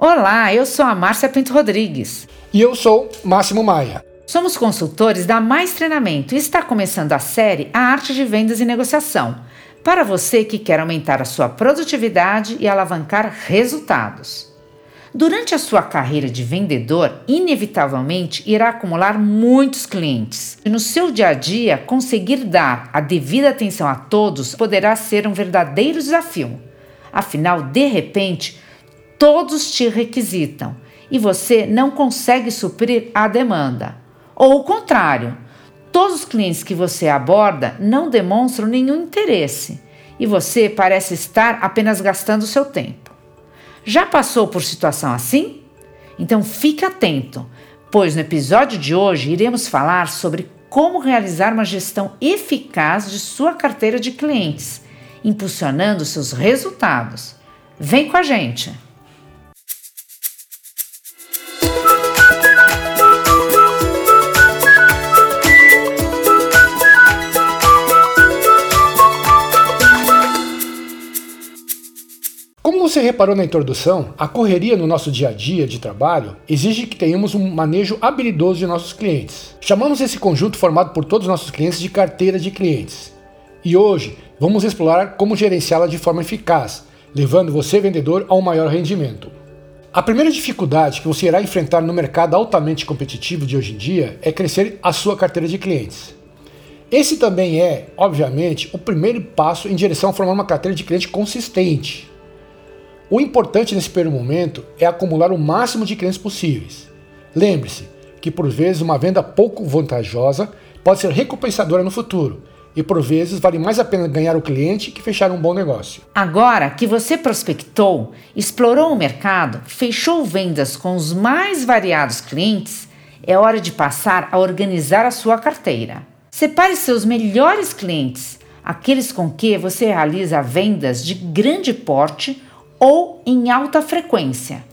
Olá, eu sou a Márcia Pinto Rodrigues. E eu sou Máximo Maia. Somos consultores da Mais Treinamento e está começando a série A Arte de Vendas e Negociação, para você que quer aumentar a sua produtividade e alavancar resultados. Durante a sua carreira de vendedor, inevitavelmente irá acumular muitos clientes. E no seu dia a dia, conseguir dar a devida atenção a todos poderá ser um verdadeiro desafio. Afinal, de repente, todos te requisitam e você não consegue suprir a demanda. Ou o contrário, todos os clientes que você aborda não demonstram nenhum interesse e você parece estar apenas gastando seu tempo. Já passou por situação assim? Então fique atento, pois no episódio de hoje iremos falar sobre como realizar uma gestão eficaz de sua carteira de clientes, impulsionando seus resultados. Vem com a gente! Você reparou na introdução, a correria no nosso dia a dia de trabalho exige que tenhamos um manejo habilidoso de nossos clientes. Chamamos esse conjunto formado por todos os nossos clientes de carteira de clientes. E hoje vamos explorar como gerenciá-la de forma eficaz, levando você, vendedor, a um maior rendimento. A primeira dificuldade que você irá enfrentar no mercado altamente competitivo de hoje em dia é crescer a sua carteira de clientes. Esse também é, obviamente, o primeiro passo em direção a formar uma carteira de cliente consistente. O importante nesse primeiro momento é acumular o máximo de clientes possíveis. Lembre-se que por vezes uma venda pouco vantajosa pode ser recompensadora no futuro e por vezes vale mais a pena ganhar o cliente que fechar um bom negócio. Agora que você prospectou, explorou o mercado, fechou vendas com os mais variados clientes, é hora de passar a organizar a sua carteira. Separe seus melhores clientes, aqueles com que você realiza vendas de grande porte ou em alta frequência.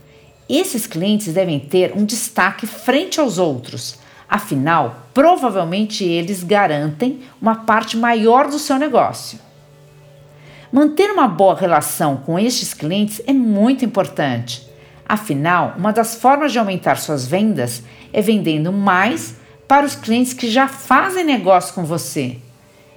Esses clientes devem ter um destaque frente aos outros, afinal, provavelmente eles garantem uma parte maior do seu negócio. Manter uma boa relação com estes clientes é muito importante. Afinal, uma das formas de aumentar suas vendas é vendendo mais para os clientes que já fazem negócio com você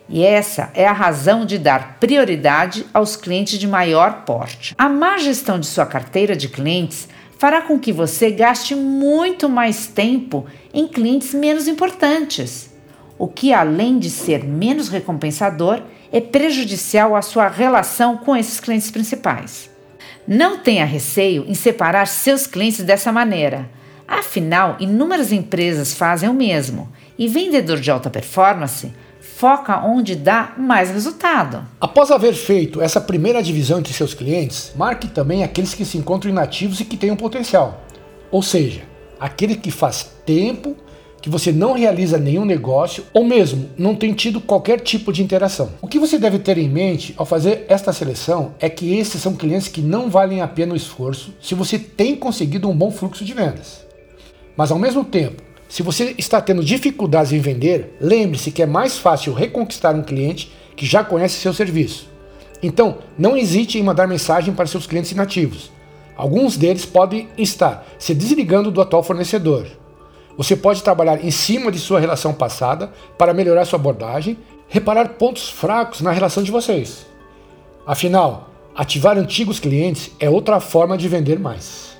e essa é a razão de dar prioridade aos clientes de maior porte. A má gestão de sua carteira de clientes fará com que você gaste muito mais tempo em clientes menos importantes, o que, além de ser menos recompensador, é prejudicial à sua relação com esses clientes principais. Não tenha receio em separar seus clientes dessa maneira. Afinal, inúmeras empresas fazem o mesmo e vendedor de alta performance foca onde dá mais resultado. Após haver feito essa primeira divisão entre seus clientes, marque também aqueles que se encontram inativos e que têm um potencial. Ou seja, aquele que faz tempo que você não realiza nenhum negócio ou mesmo não tem tido qualquer tipo de interação. O que você deve ter em mente ao fazer esta seleção é que esses são clientes que não valem a pena o esforço se você tem conseguido um bom fluxo de vendas. Mas ao mesmo tempo, se você está tendo dificuldades em vender, lembre-se que é mais fácil reconquistar um cliente que já conhece seu serviço. Então, não hesite em mandar mensagem para seus clientes inativos. Alguns deles podem estar se desligando do atual fornecedor. Você pode trabalhar em cima de sua relação passada para melhorar sua abordagem, reparar pontos fracos na relação de vocês. Afinal, ativar antigos clientes é outra forma de vender mais.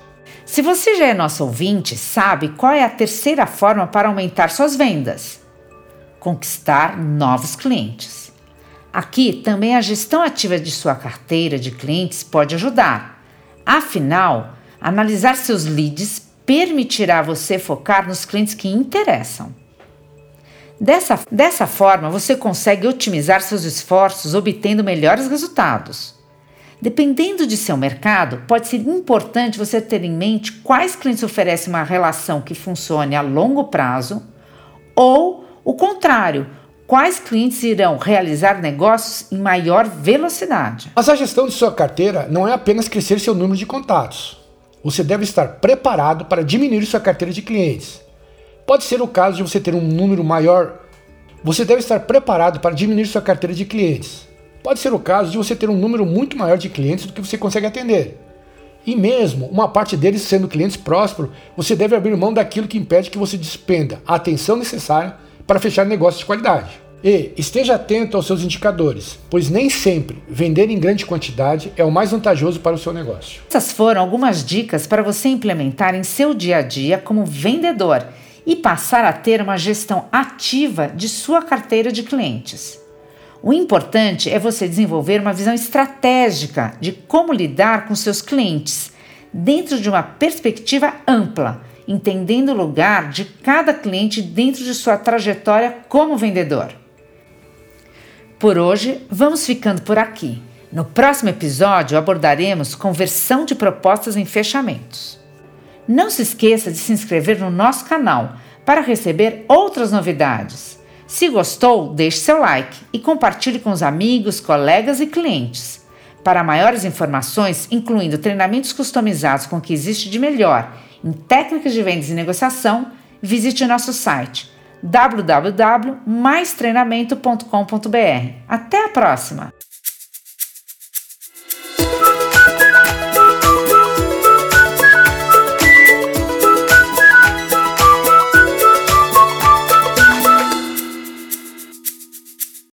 Se você já é nosso ouvinte, sabe qual é a terceira forma para aumentar suas vendas: conquistar novos clientes. Aqui também a gestão ativa de sua carteira de clientes pode ajudar. Afinal, analisar seus leads permitirá você focar nos clientes que interessam. Dessa, dessa forma, você consegue otimizar seus esforços, obtendo melhores resultados. Dependendo de seu mercado, pode ser importante você ter em mente quais clientes oferecem uma relação que funcione a longo prazo ou o contrário, quais clientes irão realizar negócios em maior velocidade. Mas a gestão de sua carteira não é apenas crescer seu número de contatos. Você deve estar preparado para diminuir sua carteira de clientes. Pode ser o caso de você ter um número maior. Você deve estar preparado para diminuir sua carteira de clientes. Pode ser o caso de você ter um número muito maior de clientes do que você consegue atender. E mesmo uma parte deles sendo clientes prósperos, você deve abrir mão daquilo que impede que você despenda a atenção necessária para fechar negócios de qualidade. E esteja atento aos seus indicadores, pois nem sempre vender em grande quantidade é o mais vantajoso para o seu negócio. Essas foram algumas dicas para você implementar em seu dia a dia como vendedor e passar a ter uma gestão ativa de sua carteira de clientes. O importante é você desenvolver uma visão estratégica de como lidar com seus clientes, dentro de uma perspectiva ampla, entendendo o lugar de cada cliente dentro de sua trajetória como vendedor. Por hoje, vamos ficando por aqui. No próximo episódio abordaremos conversão de propostas em fechamentos. Não se esqueça de se inscrever no nosso canal para receber outras novidades. Se gostou, deixe seu like e compartilhe com os amigos, colegas e clientes. Para maiores informações, incluindo treinamentos customizados com o que existe de melhor em técnicas de vendas e negociação, visite o nosso site www.maistreinamento.com.br. Até a próxima!